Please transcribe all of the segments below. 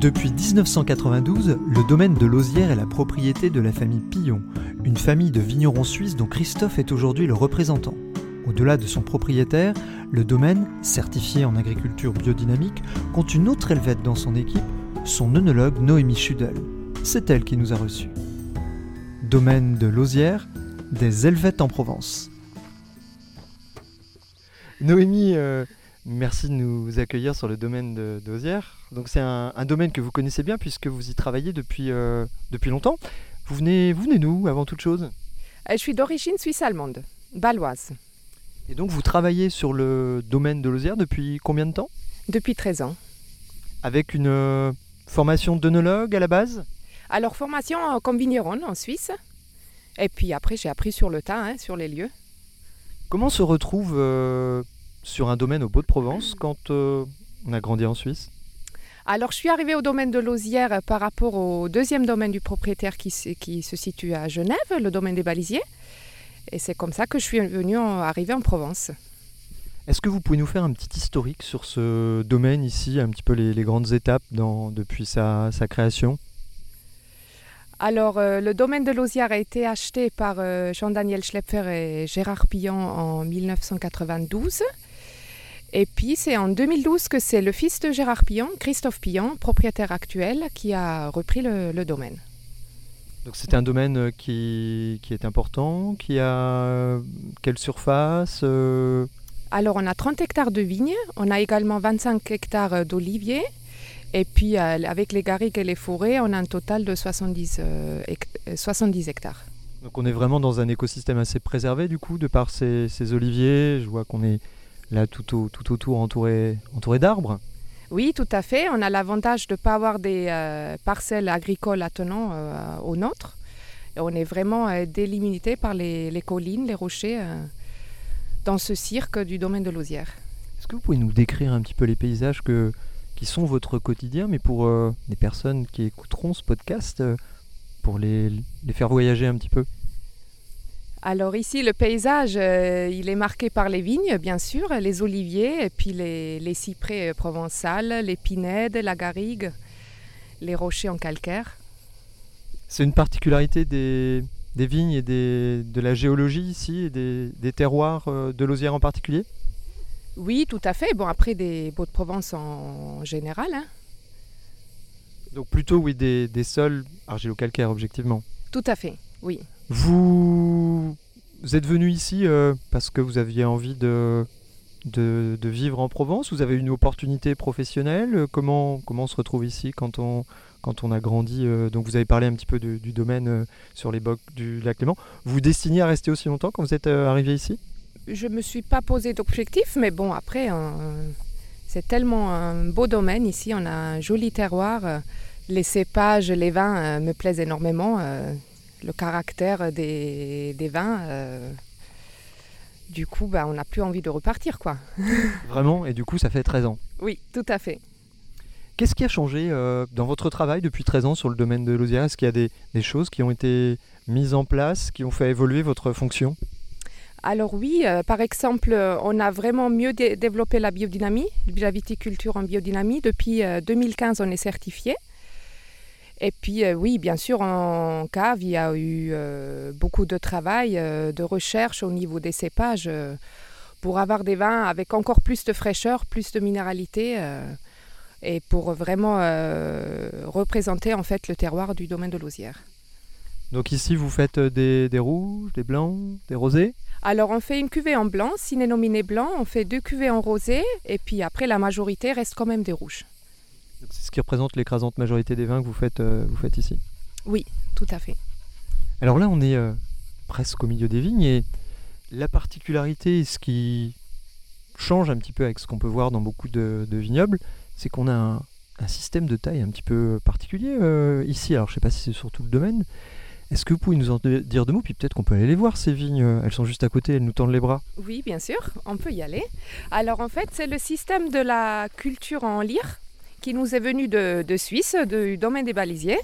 Depuis 1992, le domaine de Lausière est la propriété de la famille Pillon, une famille de vignerons suisses dont Christophe est aujourd'hui le représentant. Au-delà de son propriétaire, le domaine, certifié en agriculture biodynamique, compte une autre élevette dans son équipe, son œnologue Noémie Schudel. C'est elle qui nous a reçus. Domaine de Lausière, des Helvètes en Provence. Noémie, euh, merci de nous accueillir sur le domaine de d'Osière. Donc c'est un, un domaine que vous connaissez bien puisque vous y travaillez depuis, euh, depuis longtemps. Vous venez, vous venez d'où avant toute chose? Euh, Je suis d'origine suisse-allemande, baloise, Et donc vous travaillez sur le domaine de Lausière depuis combien de temps? Depuis 13 ans. Avec une euh, formation d'œnologue à la base? Alors, formation comme vigneronne en Suisse. Et puis après, j'ai appris sur le tas, hein, sur les lieux. Comment se retrouve euh, sur un domaine au Beau-de-Provence quand on a grandi en Suisse? Alors, je suis arrivée au domaine de Lausière euh, par rapport au deuxième domaine du propriétaire qui, se- qui se situe à Genève, le domaine des balisiers. Et c'est comme ça que je suis venue en, arrivée en Provence. Est-ce que vous pouvez nous faire un petit historique sur ce domaine ici, un petit peu les, les grandes étapes dans, depuis sa, sa création? Alors, euh, le domaine de Lausière a été acheté par euh, Jean-Daniel Schlepfer et Gérard Pillon en 1992. Et puis, c'est en 2012 que c'est le fils de Gérard Pillon, Christophe Pillon, propriétaire actuel, qui a repris le, le domaine. Donc c'est un domaine euh, qui, qui est important, qui a euh, quelle surface euh, Alors, on a 30 hectares de vignes, on a également 25 hectares d'oliviers. Et puis, avec les garrigues et les forêts, on a un total de 70, euh, hect- euh, 70 hectares. Donc on est vraiment dans un écosystème assez préservé du coup, de par ces, ces oliviers. Je vois qu'on est là tout, au- tout autour entouré, entouré d'arbres. Oui, tout à fait. On a l'avantage de ne pas avoir des euh, parcelles agricoles attenant euh, aux nôtres. Et on est vraiment euh, délimité par les, les collines, les rochers, euh, dans ce cirque du domaine de Lausière. Est-ce que vous pouvez nous décrire un petit peu les paysages que, qui sont votre quotidien, mais pour des personnes qui écouteront ce podcast, pour les, les faire voyager un petit peu? Alors ici, le paysage, euh, il est marqué par les vignes, bien sûr, les oliviers, et puis les, les cyprès euh, provençales, les pinèdes, la garrigue, les rochers en calcaire. C'est une particularité des, des vignes et des, de la géologie ici, et des, des terroirs euh, de Lausière en particulier? Oui, tout à fait. Bon, après, des beaux de Provence en général. hein. Donc plutôt oui des, des sols argilo-calcaires objectivement. Tout à fait, oui. Vous, vous êtes venu ici euh, parce que vous aviez envie de, de, vivre en Provence? Vous avez une opportunité professionnelle? Euh, comment, comment on se retrouve ici quand on, quand on a grandi euh, Donc vous avez parlé un petit peu du, domaine sur les bocs du lac Léman. Vous destinez à rester aussi longtemps quand vous êtes arrivé ici? Je ne me suis pas posé d'objectif, mais bon, après, c'est tellement un beau domaine ici. On a un joli terroir. Les cépages, les vins me plaisent énormément. Le caractère des, des vins. euh, du coup, bah, on n'a plus envie de repartir, quoi. Vraiment Et du coup ça fait 13 ans. Oui, tout à fait. Qu'est-ce qui a changé euh, dans votre travail depuis 13 ans sur le domaine de l'Audière Est-ce qu'il y a des, des choses qui ont été mises en place, qui ont fait évoluer votre fonction? Alors oui, euh, par exemple, on a vraiment mieux dé- développé la biodynamie, la viticulture en biodynamie. Depuis euh, 2015, on est certifié. Et puis euh, oui, bien sûr, en cave, il y a eu euh, beaucoup de travail, euh, de recherche au niveau des cépages pour avoir des vins avec encore plus de fraîcheur, plus de minéralité. et pour vraiment représenter en fait le terroir du domaine de Lausière. Donc ici vous faites des, des rouges, des blancs, des rosés? Alors on fait une cuvée en blanc, ciné nominé blanc, on fait deux cuvées en rosé, et puis après la majorité reste quand même des rouges. C'est ce qui représente l'écrasante majorité des vins que vous faites, euh, vous faites ici. Tout à fait. Alors là, on est euh, presque au milieu des vignes et la particularité, ce qui change un petit peu avec ce qu'on peut voir dans beaucoup de, vignobles, c'est qu'on a un, système de taille un petit peu particulier euh, ici. Alors je ne sais pas si c'est sur tout le domaine. Est-ce que vous pouvez nous en dire deux mots? Puis peut-être qu'on peut aller les voir, ces vignes. Elles sont juste à côté, elles nous tendent les bras. Oui, bien sûr, on peut y aller. Alors en fait, c'est le système de la culture en lyre qui nous est venu de, Suisse, du domaine des balisiers.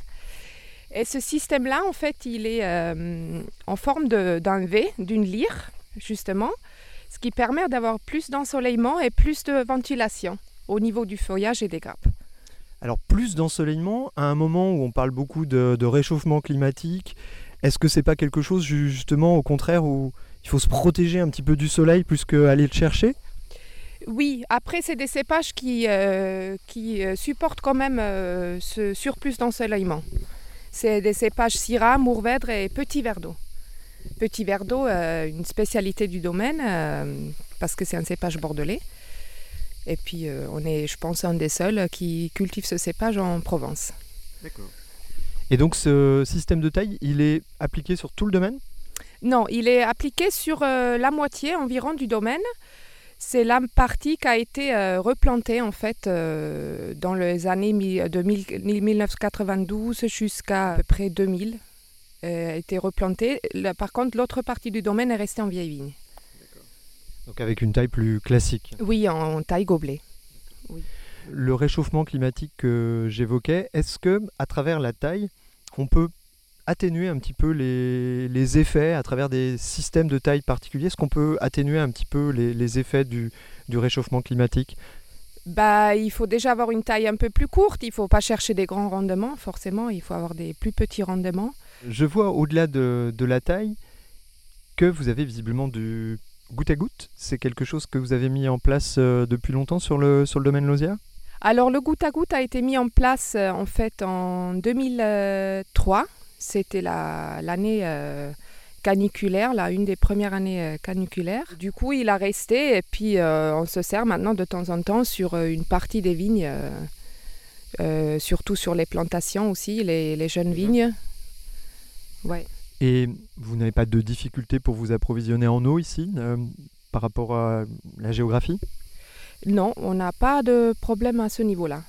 Et ce système-là, en fait, il est euh, en forme d'un V, d'une lyre, justement ce qui permet d'avoir plus d'ensoleillement et plus de ventilation au niveau du feuillage et des grappes. Alors plus d'ensoleillement à un moment où on parle beaucoup de, réchauffement climatique, est-ce que c'est pas quelque chose justement au contraire où il faut se protéger un petit peu du soleil plus qu'aller le chercher? Oui, après, c'est des cépages qui, euh, qui euh, supportent quand même euh, ce surplus d'ensoleillement. C'est des cépages Syrah, Mourvèdre et Petit Verre d'eau. Petit verre d'eau, euh, une spécialité du domaine, euh, parce que c'est un cépage bordelais. Et puis, euh, on est, je pense, un des seuls qui cultive ce cépage en Provence. D'accord. Et donc, ce système de taille, il est appliqué sur tout le domaine? Non, il est appliqué sur la moitié environ du domaine. C'est la partie qui a été replantée en fait dans les années de 1992 jusqu'à près 2000 euh, a été replantée. par contre, l'autre partie du domaine est restée en vieille vigne. Donc avec une taille plus classique Oui, en, taille gobelet. Le réchauffement climatique que j'évoquais, est-ce que à travers la taille, on peut atténuer un petit peu les, effets à travers des systèmes de taille particuliers? Est-ce qu'on peut atténuer un petit peu les, effets du, réchauffement climatique? Bah, il faut déjà avoir une taille un peu plus courte, il ne faut pas chercher des grands rendements, forcément, il faut avoir des plus petits rendements. Je vois au-delà de, la taille que vous avez visiblement du goutte à goutte. C'est quelque chose que vous avez mis en place euh, depuis longtemps sur le, sur le domaine Lausia Alors le goutte à goutte a été mis en place euh, en fait en 2003. C'était l'année euh, caniculaire, là, une des premières années caniculaires. Du coup, il a resté et puis on se sert maintenant de temps en temps sur une partie des vignes, surtout sur les plantations aussi, les, les jeunes vignes. Et vous n'avez pas de difficulté pour vous approvisionner en eau ici euh, par rapport à la géographie? Non, on n'a pas de problème à ce niveau-là.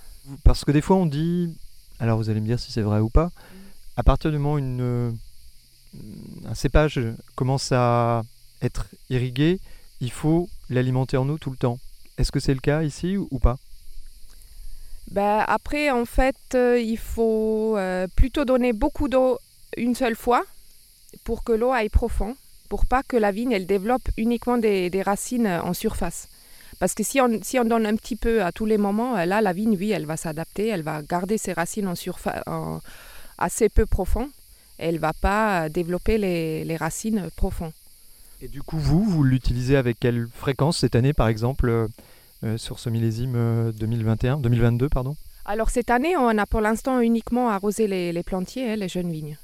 Parce que des fois on dit, alors vous allez me dire si c'est vrai ou pas, à partir du moment où une, euh, un cépage commence à être irrigué, il faut l'alimenter en eau tout le temps. Est-ce que c'est le cas ici ou pas? Ben, Après, en fait, euh, il faut plutôt donner beaucoup d'eau une seule fois pour que l'eau aille profond, pour pas que la vigne elle développe uniquement des, racines en surface. Parce que si on, si on donne un petit peu à tous les moments, là la vigne, oui, elle va s'adapter, elle va garder ses racines en surface assez peu profond, elle va pas développer les, racines profondes. Et du coup, vous, vous l'utilisez avec quelle fréquence cette année, par exemple, euh, euh, sur ce millésime 2021, euh, 2022, pardon? Alors cette année, on a pour l'instant uniquement arrosé les, les plantiers, hein, les jeunes vignes.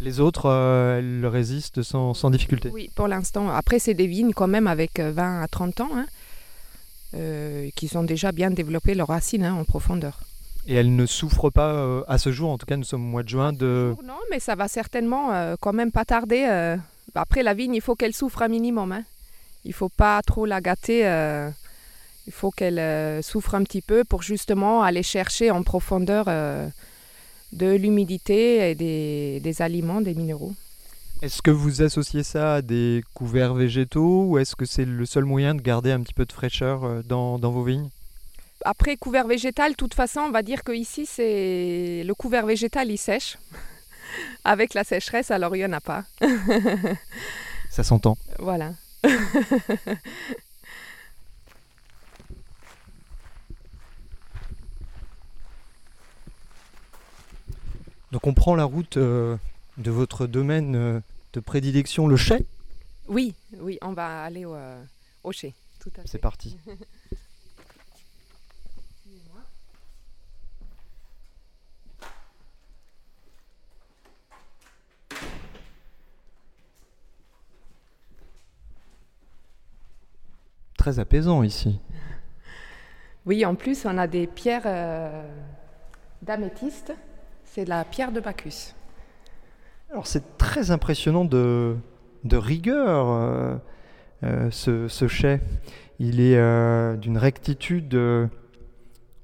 Les autres, euh, elles résistent sans, difficulté? Oui, pour l'instant. Après, c'est des vignes quand même avec 20 euh, à 30 ans, hein, euh, qui ont déjà bien développé leurs racines hein, en profondeur. Et elles ne souffrent pas à ce jour, en tout cas nous sommes au mois de juin de... Non, mais ça va certainement quand même pas tarder. Après la vigne, il faut qu'elle souffre un minimum. Hein. Il ne faut pas trop la gâter. il faut qu'elle souffre un petit peu pour justement aller chercher en profondeur de l'humidité et des, aliments, des minéraux. Est-ce que vous associez ça à des couverts végétaux ou est-ce que c'est le seul moyen de garder un petit peu de fraîcheur euh, dans, vos vignes? Après, couvert végétal, de toute façon, on va dire qu'ici, c'est le couvert végétal, il sèche. Avec la sécheresse, alors il n'y en a pas. ça s'entend. Voilà. Donc on prend la route euh, de votre domaine euh, de prédilection, le chai? Oui, oui, on va aller au, euh, chai. C'est parti. Très apaisant ici. Oui, en plus, on a des pierres d'améthyste c'est la pierre de Bacchus. Alors c'est très impressionnant de, rigueur, euh, euh, ce, chai. il est euh, d'une rectitude euh,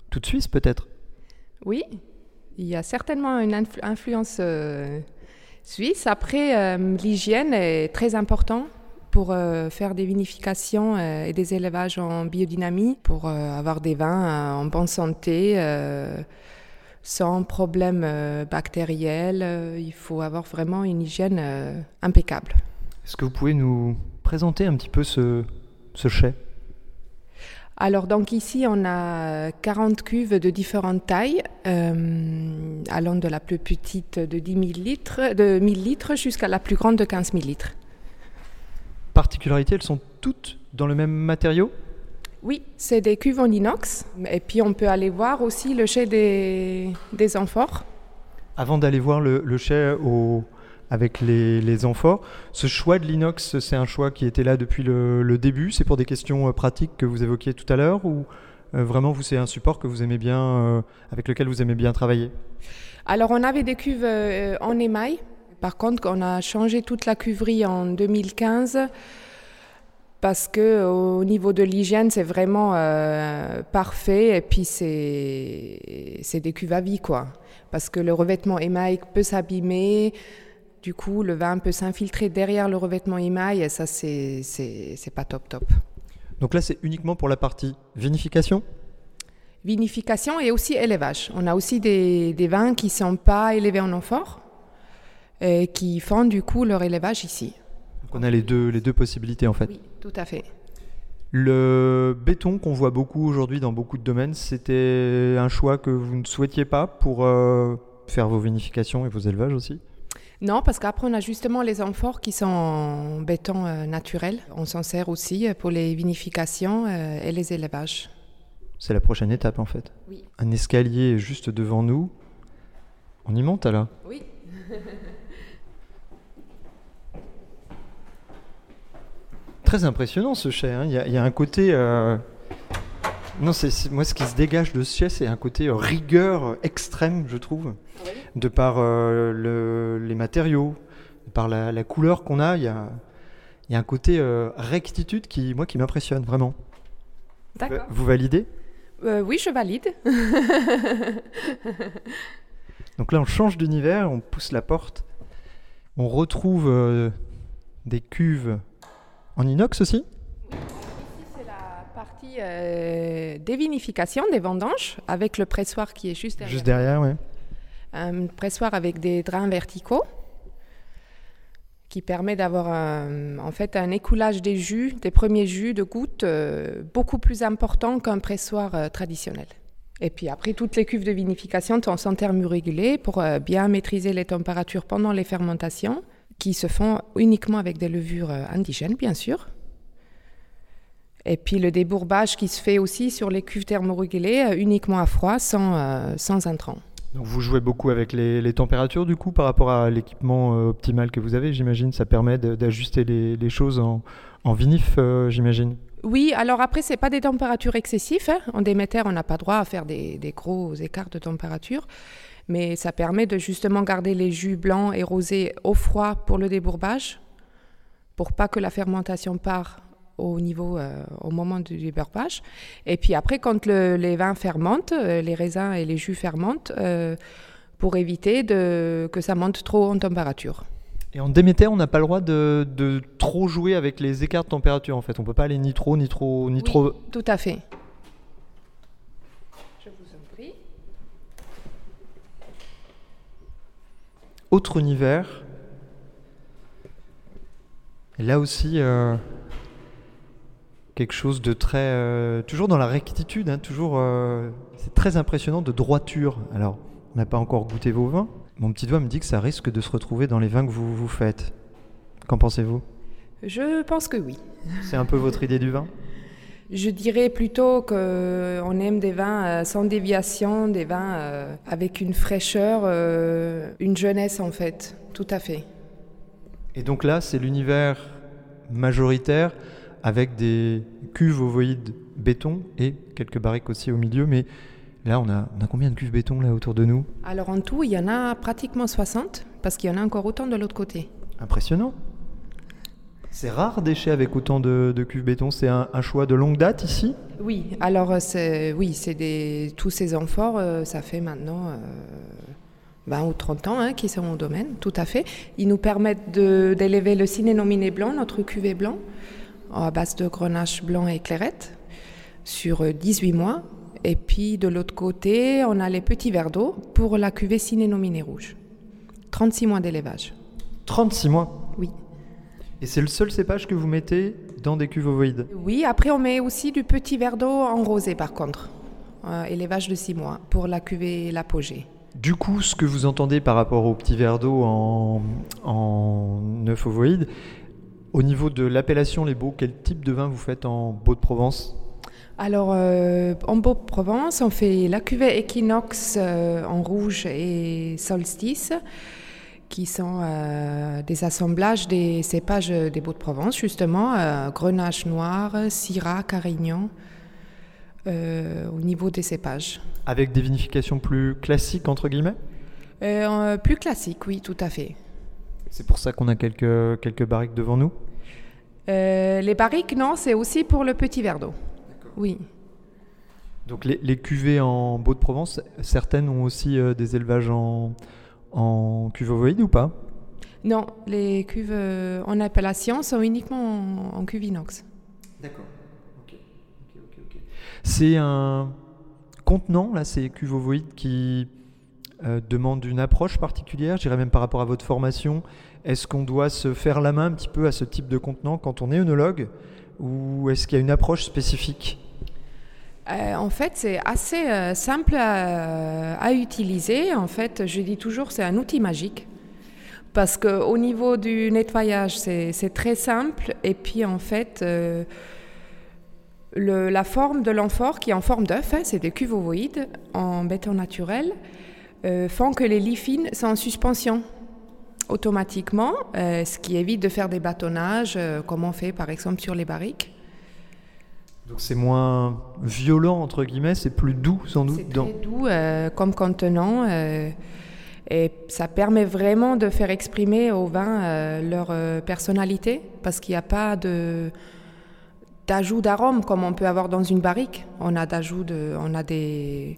toute suisse peut-être? Oui, il y a certainement une influ- influence euh, suisse. Après, euh, l'hygiène est très importante pour euh, faire des vinifications euh, et des élevages en biodynamie, pour euh, avoir des vins en bonne santé, sans problème euh, bactériel. Euh, il faut avoir vraiment une hygiène euh, impeccable. Est-ce que vous pouvez nous présenter un petit peu ce, ce chai? Alors donc ici on a 40 cuves de différentes tailles, allant de la plus petite de 10 000 litres, de 1000 litres jusqu'à la plus grande de 15 000 litres. Particularité, elles sont toutes dans le même matériau? Oui, c'est des cuves en inox. Et puis on peut aller voir aussi le chai des, des amphores. Avant d'aller voir le, le chai au- avec les, les amphores, ce choix de l'inox, c'est un choix qui était là depuis le, le début? C'est pour des questions euh, pratiques que vous évoquiez tout à l'heure Ou euh, vraiment, vous c'est un support que vous aimez bien, euh, avec lequel vous aimez bien travailler? Alors on avait des cuves euh, en émail. Par contre, on a changé toute la cuverie en 2015 parce que au niveau de l'hygiène, c'est vraiment euh, parfait et puis c'est c'est des cuves à vie quoi. Parce que le revêtement émail peut s'abîmer, du coup le vin peut s'infiltrer derrière le revêtement émail et ça c'est c'est pas top top. Donc là, c'est uniquement pour la partie vinification? Vinification et aussi élevage. On a aussi des, des vins qui ne sont pas élevés en amphore qui font du coup leur élevage ici. Donc on a les deux, les deux possibilités en fait. Oui, tout à fait. Le béton qu'on voit beaucoup aujourd'hui dans beaucoup de domaines, c'était un choix que vous ne souhaitiez pas pour euh, faire vos vinifications et vos élevages aussi? Non, parce qu'après on a justement les amphores qui sont en béton euh, naturel. On s'en sert aussi pour les vinifications euh, et les élevages. C'est la prochaine étape en fait. Oui. Un escalier juste devant nous. On y monte là Oui. Très impressionnant ce chai. hein. Il y, a- il y a un côté. euh, Non, c'est moi ce qui se dégage de ce chai, c'est un côté euh, rigueur extrême, je trouve, de par euh, le- les matériaux, de par la, la couleur qu'on a. Il y a, il y a un côté rectitude qui, moi, qui m'impressionne vraiment. D'accord. Vous validez? Oui, je valide. Donc là, on change d'univers, on pousse la porte, on retrouve des cuves en inox aussi. Ici, c'est la partie euh, des vinifications, des vendanges, avec le pressoir qui est juste derrière. Juste derrière, ouais. un pressoir avec des drains verticaux qui permet d'avoir un- en fait un écoulage des jus, des premiers jus de gouttes euh, beaucoup plus important qu'un pressoir euh, traditionnel. Et puis après, toutes les cuves de vinification sont sont thermorégulées pour euh, bien maîtriser les températures pendant les fermentations, qui se font uniquement avec des levures euh, indigènes, bien sûr. Et puis le débourbage qui se fait aussi sur les cuves thermorégulées, euh, uniquement à froid, sans, euh, sans intrants. Donc vous jouez beaucoup avec les, températures du coup par rapport à l'équipement optimal que vous avez, j'imagine. Ça permet d'ajuster les, choses en, vinif, j'imagine. Oui, alors après, c'est pas des températures excessives. hein. En déméter, on n'a pas droit à faire des, gros écarts de température. Mais ça permet de justement garder les jus blancs et rosés au froid pour le débourbage, pour pas que la fermentation part au niveau, euh, au moment du débourbage. Et puis après, quand le- les vins fermentent, euh, les raisins et les jus fermentent, euh, pour éviter que ça monte trop en température. Et en Déméter, on n'a pas le droit de, de trop jouer avec les écarts de température en fait. On peut pas aller ni trop, ni trop, ni Oui. trop. Tout à fait. Je vous en prie. Autre univers. Et là aussi, euh, quelque chose de très. euh, toujours dans la rectitude, hein, toujours. euh, c'est très impressionnant de droiture. Alors, on n'a pas encore goûté vos vins. Mon petit doigt me dit que ça risque de se retrouver dans les vins que vous, vous faites. Qu'en pensez-vous? Je pense que oui. C'est un peu votre idée du vin? Je dirais plutôt qu'on aime des vins euh, sans déviation, des vins euh, avec une fraîcheur, euh, une jeunesse en fait. Tout à fait. Et donc là, c'est l'univers majoritaire avec des cuves ovoïdes béton et quelques barriques aussi au milieu. Mais là, on a, on a combien de cuves béton là autour de nous? Alors en tout, il y en a pratiquement 60, parce qu'il y en a encore autant de l'autre côté. Impressionnant. C'est rare déchets avec autant de, de cuves béton. C'est un, un choix de longue date ici? Oui, alors euh, oui, c'est des, tous ces amphores, euh, ça fait maintenant euh, 20 ou 30 ans hein, qu'ils sont au domaine, tout à fait. Ils nous permettent d'élever le cinénominé blanc, notre cuvée blanc, à base de grenache blanc et clairette, sur euh, 18 mois. Et puis de l'autre côté, on a les petits verres d'eau pour la cuvée cinénominé rouge. 36 mois d'élevage. 36 mois. Oui. Et c'est le seul cépage que vous mettez dans des cuves ovoïdes Oui, après on met aussi du petit verre d'eau en rosé par contre. Euh, élevage de 6 mois pour la cuvée l'apogée. Du coup, ce que vous entendez par rapport au petit verre d'eau en, en œuf ovoïde, au niveau de l'appellation Les Beaux, quel type de vin vous faites en Beau de Provence? Alors euh, en Beau-Provence, on fait la cuvée Equinox euh, en rouge et Solstice qui sont euh, des assemblages des cépages des Beaux-de-Provence, justement, Grenache noir, Syrah, Carignan, au niveau des cépages. Avec des vinifications plus classiques, entre guillemets? Plus classique, oui, tout à fait. C'est pour ça qu'on a quelques, quelques barriques devant nous? Euh, les barriques, non, c'est aussi pour le petit verre d'eau. Oui. Donc les, les cuvées en Beau de Provence, certaines ont aussi euh, des élevages en, en cuve ovoïde ou pas? Non, les cuves euh, en appellation sont uniquement en, en cuve inox. D'accord. C'est un contenant, là, ces cuves ovoïdes qui euh, demandent une approche particulière, je dirais même par rapport à votre formation? Est-ce qu'on doit se faire la main un petit peu à ce type de contenant quand on est œnologue? Ou est-ce qu'il y a une approche spécifique? Euh, en fait, c'est assez euh, simple à, à utiliser. En fait, je dis toujours, c'est un outil magique. Parce qu'au niveau du nettoyage, c'est très simple. Et puis, en fait, euh, la forme de l'amphore, qui est en forme d'œuf, hein, c'est des cuves ovoïdes en béton naturel, euh, font que les lits fines sont en suspension automatiquement, euh, ce qui évite de faire des bâtonnages, euh, comme on fait par exemple sur les barriques. Donc c'est moins violent, entre guillemets, c'est plus doux sans doute. C'est dans- très doux euh, comme contenant euh, et ça permet vraiment de faire exprimer au vin euh, leur personnalité parce qu'il n'y a pas de d'ajout d'arôme comme on peut avoir dans une barrique. On a d'ajout de, on a des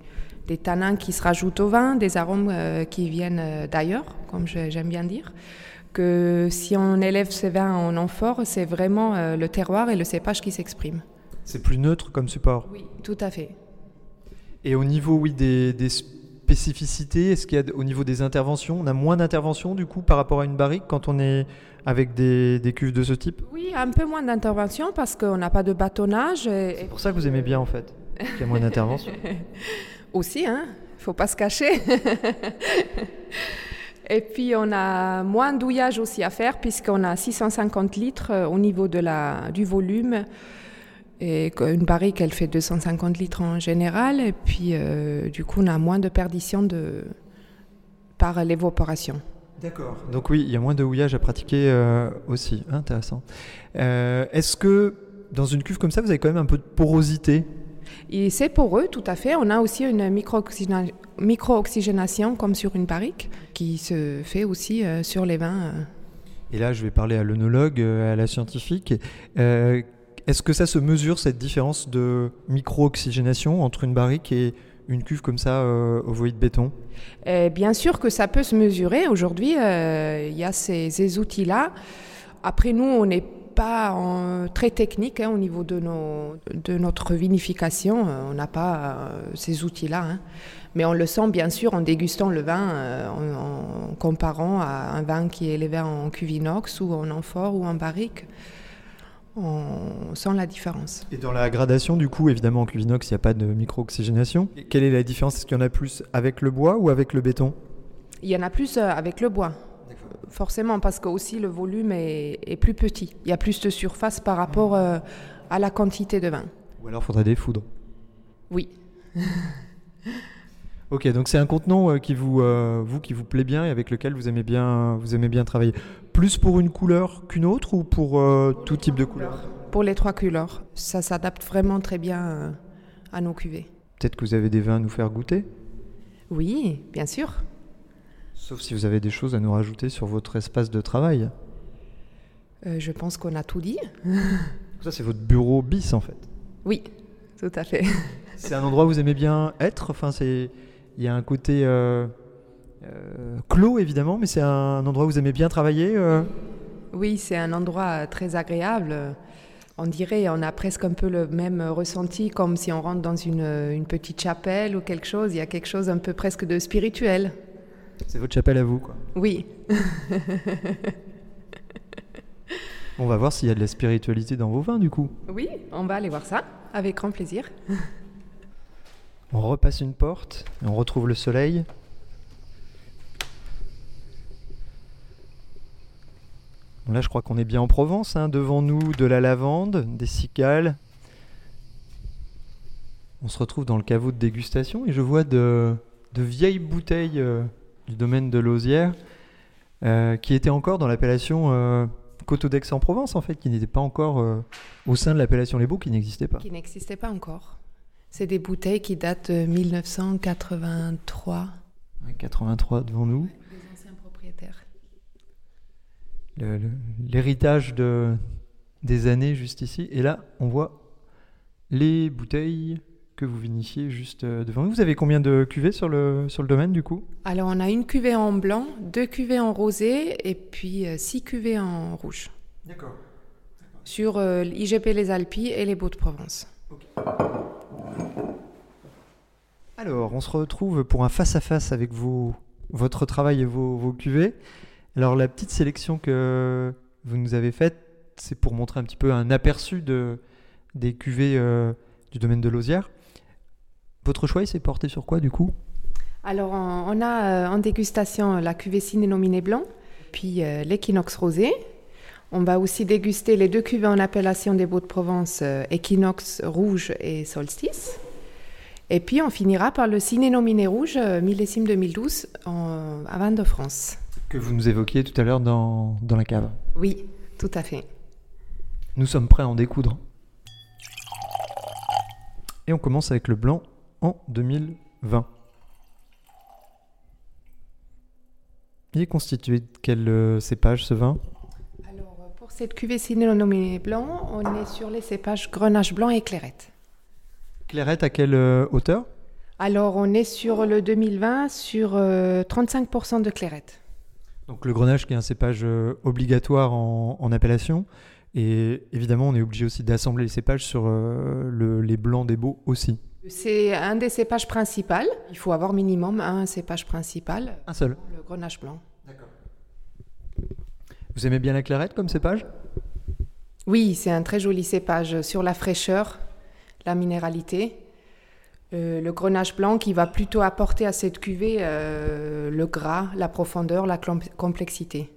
des tanins qui se rajoutent au vin, des arômes qui viennent d'ailleurs, comme j'aime bien dire. Que si on élève ces vins en amphore, c'est vraiment le terroir et le cépage qui s'expriment. C'est plus neutre comme support. Oui, tout à fait. Et au niveau oui, des, des spécificités, est-ce qu'il y a au niveau des interventions, on a moins d'interventions du coup par rapport à une barrique quand on est avec des, des cuves de ce type? Oui, un peu moins d'intervention parce qu'on n'a pas de bâtonnage. Et, C'est pour ça que vous aimez bien en fait, qu'il y a moins d'interventions. aussi, hein, faut pas se cacher. et puis on a moins douillage aussi à faire puisqu'on a 650 litres euh, au niveau de la, du volume. Et une barrique, elle fait 250 litres en général. Et puis, euh, du coup, on a moins de perdition de, par l'évaporation. D'accord. Donc oui, il y a moins de houillage à pratiquer euh, aussi. Intéressant. Euh, est-ce que dans une cuve comme ça, vous avez quand même un peu de porosité? Et c'est pour eux, tout à fait. On a aussi une micro-oxygéna- micro-oxygénation comme sur une barrique qui se fait aussi euh, sur les vins. Et là, je vais parler à l'œnologue, à la scientifique. Euh, Est-ce que ça se mesure, cette différence de micro-oxygénation entre une barrique et une cuve comme ça, euh, ovoïde béton? Et bien sûr que ça peut se mesurer. Aujourd'hui, euh, il y a ces, outils-là. Après, nous, on n'est pas très technique hein, au niveau de, nos, de notre vinification. Euh, On n'a pas euh, ces outils-là. hein. Mais on le sent bien sûr en dégustant le vin, en, en comparant à un vin qui est élevé en cuve inox ou en amphore ou en barrique. On sent la différence. Et dans la gradation, du coup, évidemment, en cuve inox, il n'y a pas de micro-oxygénation. Quelle est la différence? Est-ce qu'il y en a plus avec le bois ou avec le béton? Il y en a plus euh, avec le bois. Forcément, parce que aussi le volume est, est plus petit. Il y a plus de surface par rapport euh, à la quantité de vin. Ou alors faudrait des foudres Oui. Ok, donc c'est un contenant euh, qui vous, euh, vous, qui vous plaît bien et avec lequel vous aimez bien, vous aimez bien travailler. Plus pour une couleur qu'une autre ou pour euh, tout type de couleur? Pour les trois couleurs, ça s'adapte vraiment très bien à nos cuvées. Peut-être que vous avez des vins à nous faire goûter? Oui, bien sûr. Sauf si vous avez des choses à nous rajouter sur votre espace de travail. Euh, je pense qu'on a tout dit. Ça, c'est votre bureau bis en fait. Oui, tout à fait. C'est un endroit où vous aimez bien être? Enfin, c'est il y a un côté euh, euh, clos évidemment, mais c'est un endroit où vous aimez bien travailler. euh. Oui, c'est un endroit très agréable. On dirait, on a presque un peu le même ressenti comme si on rentre dans une, une petite chapelle ou quelque chose. Il y a quelque chose un peu presque de spirituel. C'est votre chapelle à vous, quoi. Oui, On va voir s'il y a de la spiritualité dans vos vins, du coup. oui, on va aller voir ça avec grand plaisir. On repasse une porte et on retrouve le soleil. Là, je crois qu'on est bien en Provence. hein. Devant nous, de la lavande, des cicales. On se retrouve dans le caveau de dégustation et je vois de, vieilles bouteilles euh, du domaine de Lausière euh, qui étaient encore dans l'appellation euh, d'Aix-en-Provence, en fait, qui n'était pas encore euh, au sein de l'appellation Les Baux, qui n'existait pas. Qui n'existait pas encore. C'est des bouteilles qui datent de 1983. Ouais, 83 devant nous. Des anciens propriétaires. l'héritage de, des années juste ici. Et là, on voit les bouteilles que vous vinifiez juste euh, devant nous. Vous avez combien de cuvées sur le, sur le domaine du coup? Alors, on a une cuvée en blanc, deux cuvées en rosé et puis euh, six cuvées en rouge. D'accord. Sur euh, l'IGP Les Alpes et les Beaux-de-Provence. Alors, on se retrouve pour un face-à-face avec votre travail et vos, cuvées. Alors, la petite sélection que vous nous avez faite, c'est pour montrer un petit peu un aperçu de, des cuvées euh, du domaine de Lausière. Votre choix, il s'est porté sur quoi du coup? Alors, on, a euh, en dégustation la cuvée Ciné Blanc, puis euh, l'équinoxe rosé. On va aussi déguster les deux cuvées en appellation des Beaux-de-Provence, équinoxe rouge et solstice. Et puis, on finira par le Ciné rouge, euh, millésime 2012, en, à Vin de France. Que vous nous évoquiez tout à l'heure dans, dans la cave. Oui, tout à fait. Nous sommes prêts à en découdre. Et on commence avec le blanc en 2020. Il est constitué de quel euh, cépage ce vin? Alors, pour cette cuvée Ciné Blanc, on est sur les cépages Grenache Blanc et Clairette. Clairette à quelle euh, hauteur? Alors, on est sur le 2020 sur euh, 35% de Clairette. Donc le grenache qui est un cépage euh, obligatoire en, en appellation. Et évidemment, on est obligé aussi d'assembler les cépages sur euh, le- les blancs des beaux aussi. C'est un des cépages principaux. Il faut avoir minimum un cépage principal, Un seul. le grenache blanc. Vous aimez bien la clarette comme cépage? Oui, c'est un très joli cépage sur la fraîcheur, la minéralité. Euh, le grenache blanc qui va plutôt apporter à cette cuvée euh, le gras, la profondeur, la complexité.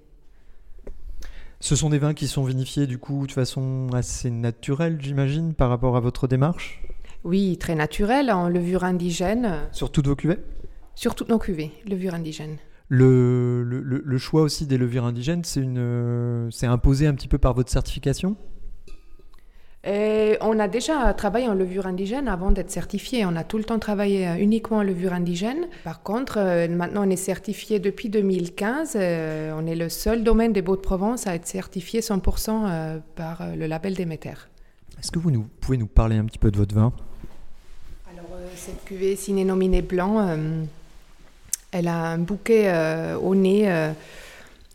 Ce sont des vins qui sont vinifiés du coup de façon assez naturelle, j'imagine, par rapport à votre démarche? Oui, très naturel, en levure indigène, Sur toutes vos cuvées? Sur toutes nos cuvées, levure indigène. le, le- choix aussi des levures indigènes, c'est une, euh, c'est imposé un petit peu par votre certification? Et on a déjà travaillé en levure indigène avant d'être certifié. On a tout le temps travaillé euh, uniquement en levure indigène. Par contre, euh, maintenant on est certifié depuis 2015. euh, on est le seul domaine des Beaux-de-Provence à être certifié 100% euh, par euh, le label Déméter. Est-ce que vous nous, pouvez nous parler un petit peu de votre vin? Alors euh, cette cuvée ciné blanc, euh, elle a un bouquet euh, au nez. euh,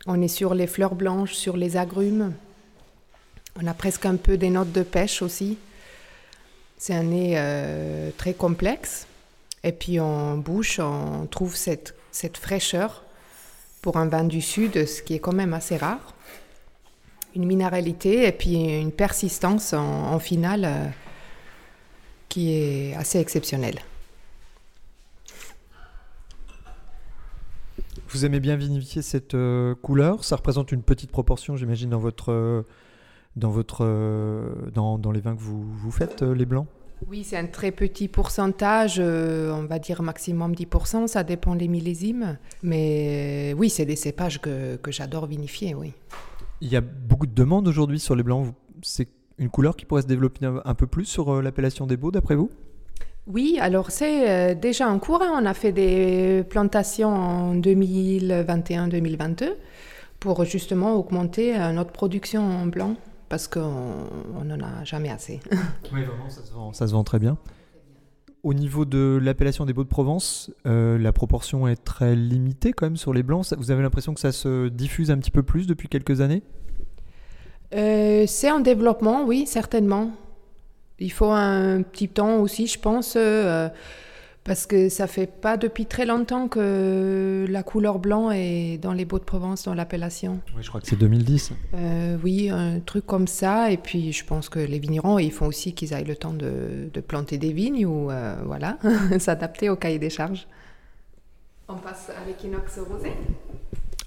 on est sur les fleurs blanches, sur les agrumes. On a presque un peu des notes de pêche aussi. C'est un nez euh, très complexe. Et puis en bouche, on trouve cette, fraîcheur pour un vin du sud, ce qui est quand même assez rare. Une minéralité et puis une persistance en, finale euh, qui est assez exceptionnelle. Vous aimez bien vinifier cette euh, couleur? Ça représente une petite proportion, j'imagine, dans votre, dans votre, euh, dans, dans les vins que vous, vous faites, euh, les blancs? Oui, c'est un très petit pourcentage, euh, on va dire maximum 10%, ça dépend des millésimes. Mais euh, oui, c'est des cépages que, que j'adore vinifier, oui. Il y a beaucoup de demandes aujourd'hui sur les blancs. C'est une couleur qui pourrait se développer un, peu plus sur l'appellation des beaux, d'après vous? Oui, alors c'est déjà en cours. On a fait des plantations en 2021-2022 pour justement augmenter notre production en blanc parce qu'on n'en a jamais assez. oui, vraiment, ça se, vend, ça se vend très bien. Au niveau de l'appellation des Beaux de Provence, euh, la proportion est très limitée quand même sur les blancs. Vous avez l'impression que ça se diffuse un petit peu plus depuis quelques années? Euh, C'est en développement, oui, certainement. Il faut un petit temps aussi, je pense. Euh, parce que ça fait pas depuis très longtemps que la couleur blanc est dans les Beaux de Provence, dans l'appellation. Oui, je crois que c'est 2010. Euh, oui, un truc comme ça. Et puis, je pense que les vignerons, ils font aussi qu'ils aient le temps de, planter des vignes ou, euh, voilà, s'adapter au cahier des charges. On passe à l'équinoxe rosé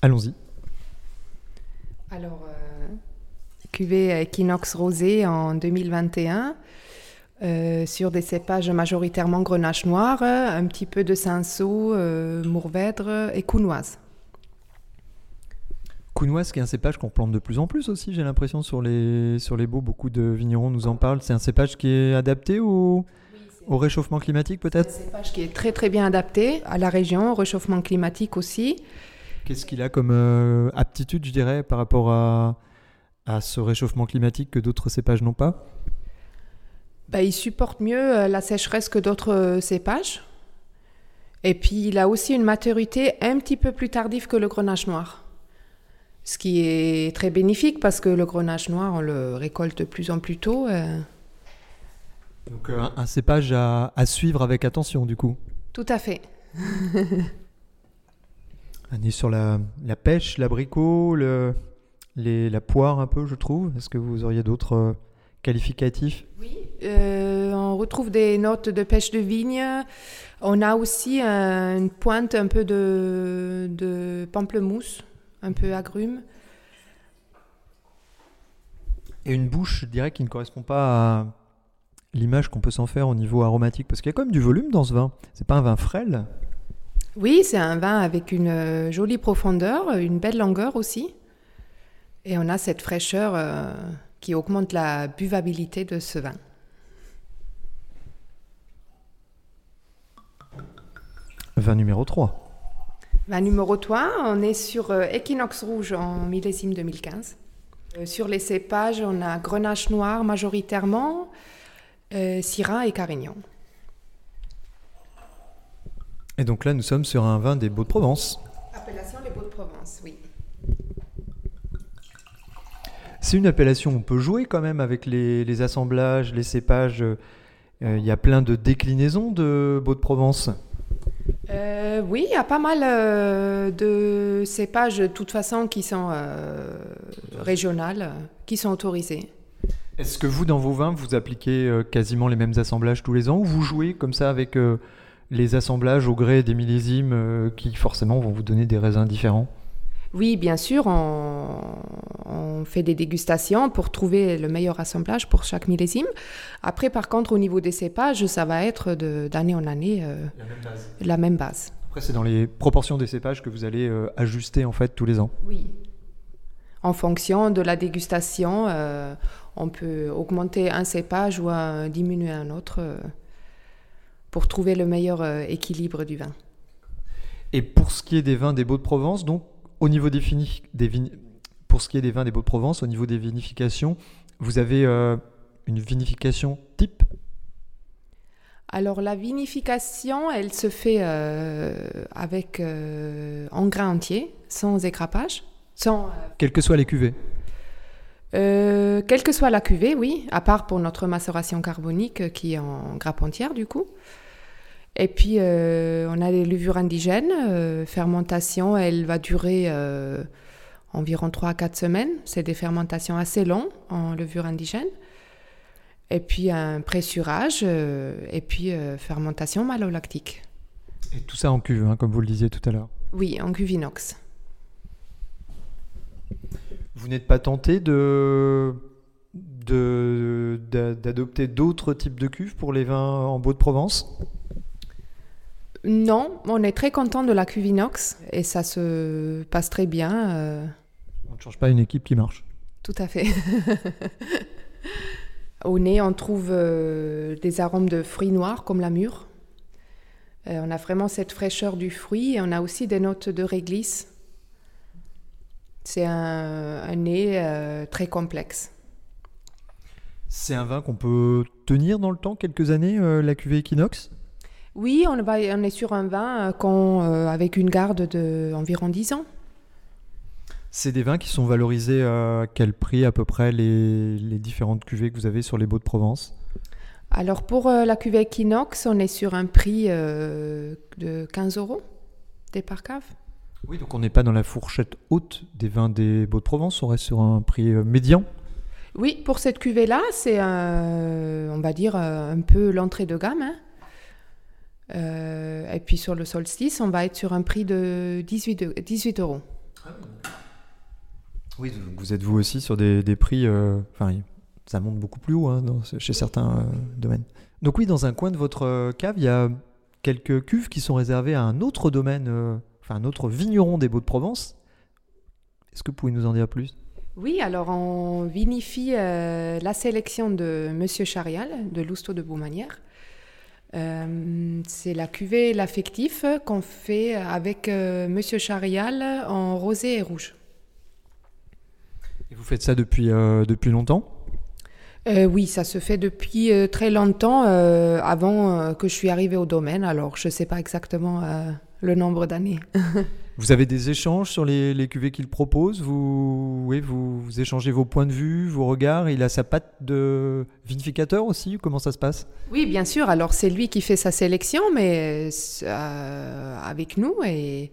Allons-y. Alors, euh, cuvée équinoxe rosé en 2021. Euh, sur des cépages majoritairement grenache noir, un petit peu de cinsault, euh, mourvèdre et counoise. Counoise, qui est un cépage qu'on plante de plus en plus aussi, j'ai l'impression, sur les, sur les beaux. Beaucoup de vignerons nous en parlent. C'est un cépage qui est adapté au, au réchauffement climatique, peut-être C'est un cépage qui est très très bien adapté à la région, au réchauffement climatique aussi. Qu'est-ce qu'il a comme euh, aptitude, je dirais, par rapport à, à ce réchauffement climatique que d'autres cépages n'ont pas? Bah, il supporte mieux euh, la sécheresse que d'autres euh, cépages. Et puis il a aussi une maturité un petit peu plus tardive que le grenache noir. Ce qui est très bénéfique parce que le grenache noir, on le récolte de plus en plus tôt. Euh. Donc un, cépage à, suivre avec attention du coup. Tout à fait. on est sur la, pêche, l'abricot, le, la poire un peu je trouve. Est-ce que vous auriez d'autres qualificatifs Oui, euh, on retrouve des notes de pêche de vigne. On a aussi une pointe un peu de, pamplemousse, un peu agrume. Et une bouche, je dirais, qui ne correspond pas à l'image qu'on peut s'en faire au niveau aromatique, parce qu'il y a quand même du volume dans ce vin. C'est pas un vin frêle Oui, c'est un vin avec une jolie profondeur, une belle longueur aussi. Et on a cette fraîcheur euh, qui augmente la buvabilité de ce vin. Vin numéro 3. Vin numéro 3, on est sur euh, Equinox Rouge en millésime 2015. Euh, sur les cépages, on a Grenache Noir majoritairement, euh, Syrah et Carignan. Et donc là, nous sommes sur un vin des Beaux de Provence. Appellation les Beaux de Provence, oui. C'est une appellation où on peut jouer quand même avec les, assemblages, les cépages. Il y a plein de déclinaisons de Beaux de Provence. Euh, oui, il y a pas mal euh, de cépages de toute façon qui sont euh, régionales, qui sont autorisés. Est-ce que vous, dans vos vins, vous appliquez quasiment les mêmes assemblages tous les ans ou vous jouez comme ça avec les assemblages au gré des millésimes qui forcément vont vous donner des raisins différents? Oui, bien sûr, on, fait des dégustations pour trouver le meilleur assemblage pour chaque millésime. Après, par contre, au niveau des cépages, ça va être d'année en année euh, la, même base. Après, c'est dans les proportions des cépages que vous allez euh, ajuster en fait tous les ans. Oui. En fonction de la dégustation, euh, on peut augmenter un cépage ou diminuer un autre pour trouver le meilleur équilibre du vin. Et pour ce qui est des vins des Beaux de Provence, donc au niveau des, pour ce qui est des vins des Beaux-de-Provence, au niveau des vinifications, vous avez euh, une vinification type? Alors la vinification, elle se fait euh, avec euh, en grains entiers, sans écrapage, sans. Quelles que soient les cuvées. quelle que soit la cuvée, oui, à part pour notre macération carbonique qui est en grappe entière du coup. Et puis, euh, on a les levures indigènes. Euh, fermentation, elle va durer euh, environ 3 à 4 semaines. C'est des fermentations assez longues en levure indigène. Et puis, un pressurage. et puis, fermentation malolactique. Et tout ça en cuve, hein, comme vous le disiez tout à l'heure Oui, en cuve inox. Vous n'êtes pas tenté de d'adopter d'autres types de cuves pour les vins en Beau de Provence non, on est très content de la Cuvinox et ça se passe très bien. Euh. On ne change pas une équipe qui marche. Tout à fait. Au nez, on trouve euh, des arômes de fruits noirs comme la mûre. Euh, on a vraiment cette fraîcheur du fruit et on a aussi des notes de réglisse C'est un, un nez euh, très complexe. C'est un vin qu'on peut tenir dans le temps, quelques années, euh, la cuvée Equinox? Oui, on, va, on est sur un vin euh, qu'on, euh, avec une garde d'environ 10 ans. C'est des vins qui sont valorisés à quel prix à peu près les, les différentes cuvées que vous avez sur les Baux de Provence? Alors pour euh, la cuvée Equinox, on est sur un prix euh, de 15 euros des par cave. Oui, donc on n'est pas dans la fourchette haute des vins des Baux de Provence, on reste sur un prix médian. Oui, pour cette cuvée-là, c'est un- on va dire un peu l'entrée de gamme. hein. Euh, et puis sur le solstice, on va être sur un prix de 18, de- 18 euros. Oui, donc vous êtes vous aussi sur des, des prix, euh, enfin ça monte beaucoup plus haut hein, dans- chez certains euh, domaines. Donc oui, dans un coin de votre cave, il y a quelques cuves qui sont réservées à un autre domaine, enfin un autre vigneron des Baux de Provence. Est-ce que vous pouvez nous en dire plus? Oui, alors on vinifie la sélection de Monsieur Charial, de Lousteau de Beaumanière. Euh, c'est la cuvée L'affectif qu'on fait avec euh, Monsieur Charial en rosé et rouge. Et vous faites ça depuis, euh, depuis longtemps? Euh, oui, ça se fait depuis très longtemps, avant que je suis arrivée au domaine. Alors, je ne sais pas exactement le nombre d'années. Vous avez des échanges sur les, les cuvées qu'il propose vous, oui, vous, vous échangez vos points de vue, vos regards. Il a sa patte de vinificateur aussi Comment ça se passe? Oui, bien sûr. Alors, c'est lui qui fait sa sélection, mais euh, avec nous et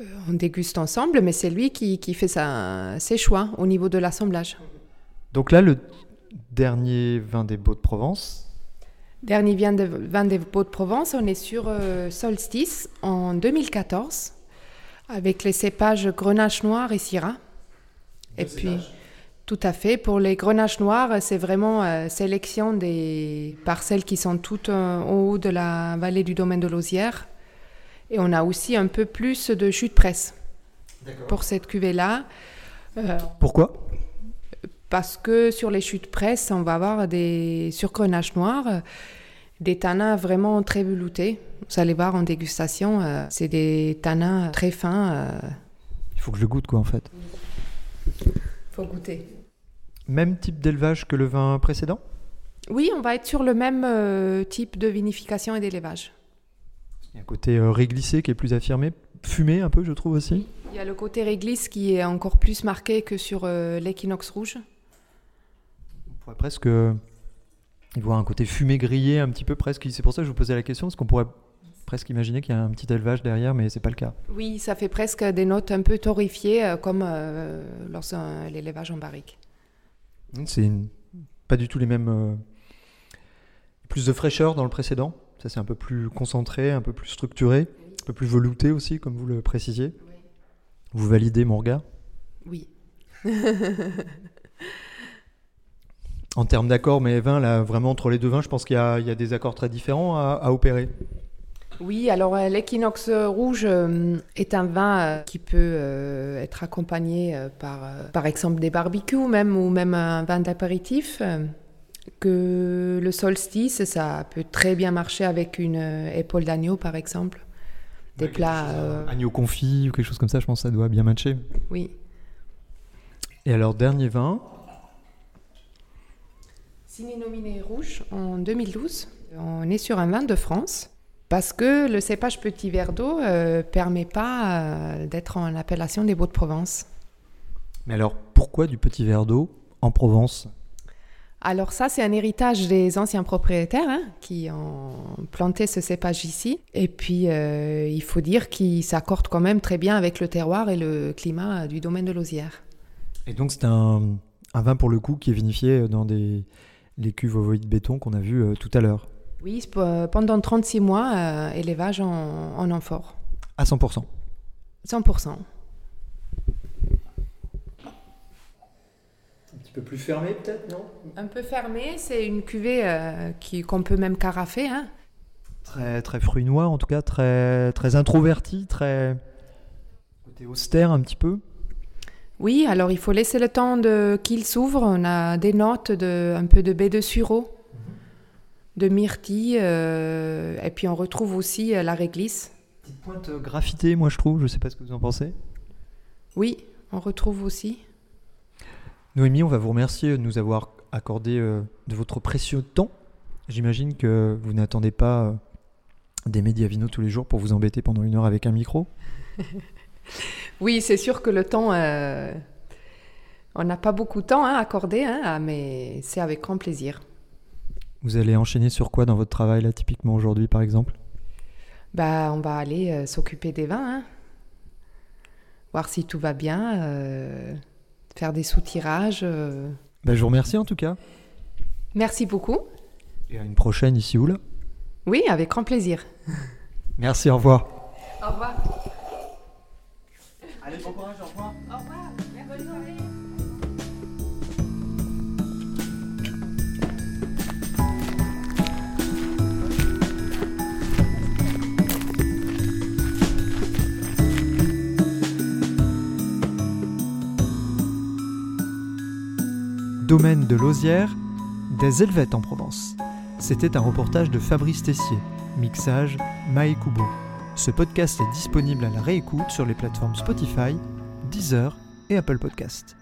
euh, on déguste ensemble, mais c'est lui qui, qui fait sa- ses choix au niveau de l'assemblage. Donc là, le dernier vin des Baux de Provence, Dernier vin, de, vin des Beaux de Provence, on est sur euh, Solstice en 2014 avec les cépages Grenache Noir et Syrah. Et puis, tout à fait. Pour les Grenaches Noirs, c'est vraiment euh, sélection des parcelles qui sont toutes euh, au haut de la vallée du domaine de Lausière. Et on a aussi un peu plus de jus de presse pour cette cuvée-là. Euh, pourquoi? Parce que sur les chutes presse, on va avoir des sur grenache noir euh, des tanins vraiment très veloutés. Vous allez voir en dégustation, euh, c'est des tanins très fins. euh, Il faut que je le goûte quoi en fait. faut goûter. Même type d'élevage que le vin précédent? Oui, on va être sur le même euh, type de vinification et d'élevage. Il y a un côté réglissé qui est plus affirmé, fumé un peu je trouve aussi. Il y a le côté réglisse qui est encore plus marqué que sur l'équinoxe rouge. On pourrait presque y voir un côté fumé grillé un petit peu presque. C'est pour ça que je vous posais la question, parce qu'on pourrait presque imaginer qu'il y a un petit élevage derrière, mais c'est pas le cas. Oui, ça fait presque des notes un peu torréfiées, euh, comme euh, lors de l'élevage en barrique. C'est une- pas du tout les mêmes. euh, Plus de fraîcheur dans le précédent. Ça, c'est un peu plus concentré, un peu plus structuré, un peu plus velouté aussi, comme vous le précisiez. Vous validez mon regard? Oui. En termes d'accords, mais vins, là, vraiment entre les deux vins, je pense qu'il y, a il y a des accords très différents à, à opérer. Oui, alors euh, l'équinoxe rouge euh, est un vin euh, qui peut être accompagné par, par exemple, des barbecues même, ou même un vin d'apéritif. que le solstice, ça peut très bien marcher avec une épaule d'agneau, par exemple. Des plats, euh, Agneau confit ou quelque chose comme ça, je pense que ça doit bien matcher. oui. Et alors, dernier vin, Ciné nominé rouge en 2012. On est sur un vin de France parce que le cépage petit verre d'eau ne permet pas euh, d'être en appellation des Beaux de Provence. mais alors pourquoi du petit verre d'eau en Provence? Alors ça, c'est un héritage des anciens propriétaires hein, qui ont planté ce cépage ici. Et puis, euh, il faut dire qu'il s'accorde quand même très bien avec le terroir et le climat du domaine de Lausière. Et donc, c'est un, un vin pour le coup qui est vinifié dans des, les cuves ovoïdes béton qu'on a vu euh, tout à l'heure, Oui, pour- pendant 36 mois, euh, élevage en, en amphore. à 100%. 100%. Un petit peu plus fermé peut-être, non? Un peu fermé, c'est une cuvée euh, qui- qu'on peut même carafer. Hein. Très, très fruit noir en tout cas, très, très introverti, très côté austère un petit peu. Oui, alors il faut laisser le temps de qu'il s'ouvre. On a des notes de un peu de baie de sureau, de myrtille, euh, et puis on retrouve aussi euh, la réglisse. Petite pointe graffitée, moi je trouve, je sais pas ce que vous en pensez. Oui, on retrouve aussi. Noémie, on va vous remercier de nous avoir accordé euh, de votre précieux temps. J'imagine que vous n'attendez pas euh, des médiavinos tous les jours pour vous embêter pendant une heure avec un micro. oui, c'est sûr que le temps, euh, on n'a pas beaucoup de temps à hein, accordé, hein, mais c'est avec grand plaisir. Vous allez enchaîner sur quoi dans votre travail là typiquement aujourd'hui par exemple? Bah, on va aller s'occuper des vins, hein. voir si tout va bien faire des soutirages. Euh. Ben, je vous remercie en tout cas. Merci beaucoup. Et à une prochaine ici ou là? Oui, avec grand plaisir. Merci, au revoir. Au revoir. Allez, bon courage, au revoir. Au revoir, bonne soirée. domaine de Lausière, des Helvètes en Provence. C'était un reportage de Fabrice Tessier, mixage Mae Kubo. Ce podcast est disponible à la réécoute sur les plateformes Spotify, Deezer et Apple Podcast.